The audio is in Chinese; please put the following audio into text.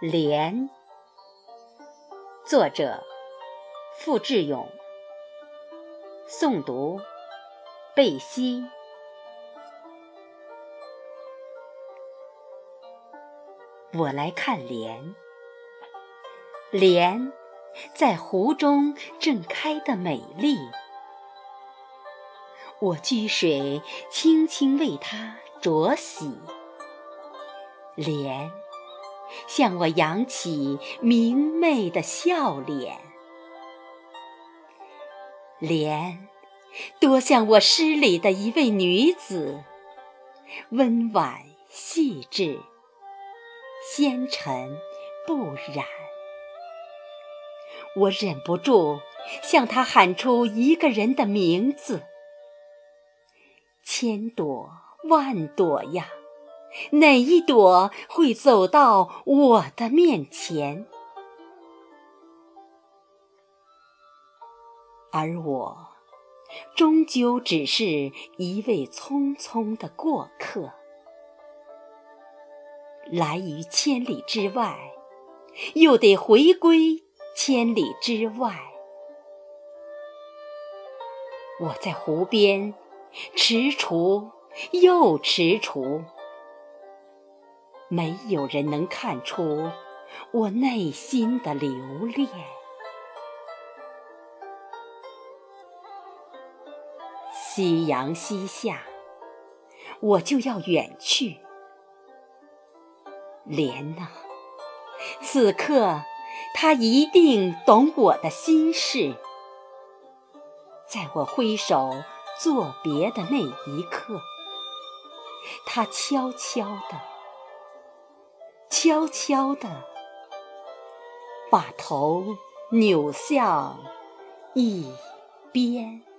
莲，作者付志勇，诵读贝西。我来看莲，莲在湖中正开得美丽，我掬水轻轻为它濯洗，莲。向我扬起明媚的笑脸，莲多像我诗里的一位女子，温婉细致，纤尘不染。我忍不住向她喊出一个人的名字，千朵万朵呀。哪一朵会走到我的面前？而我终究只是一位匆匆的过客，来于千里之外，又得回归千里之外。我在湖边踟蹰又踟蹰。没有人能看出我内心的留恋。夕阳西下，我就要远去。莲呐，此刻他一定懂我的心事。在我挥手作别的那一刻，他悄悄地。悄悄地把头扭向一边。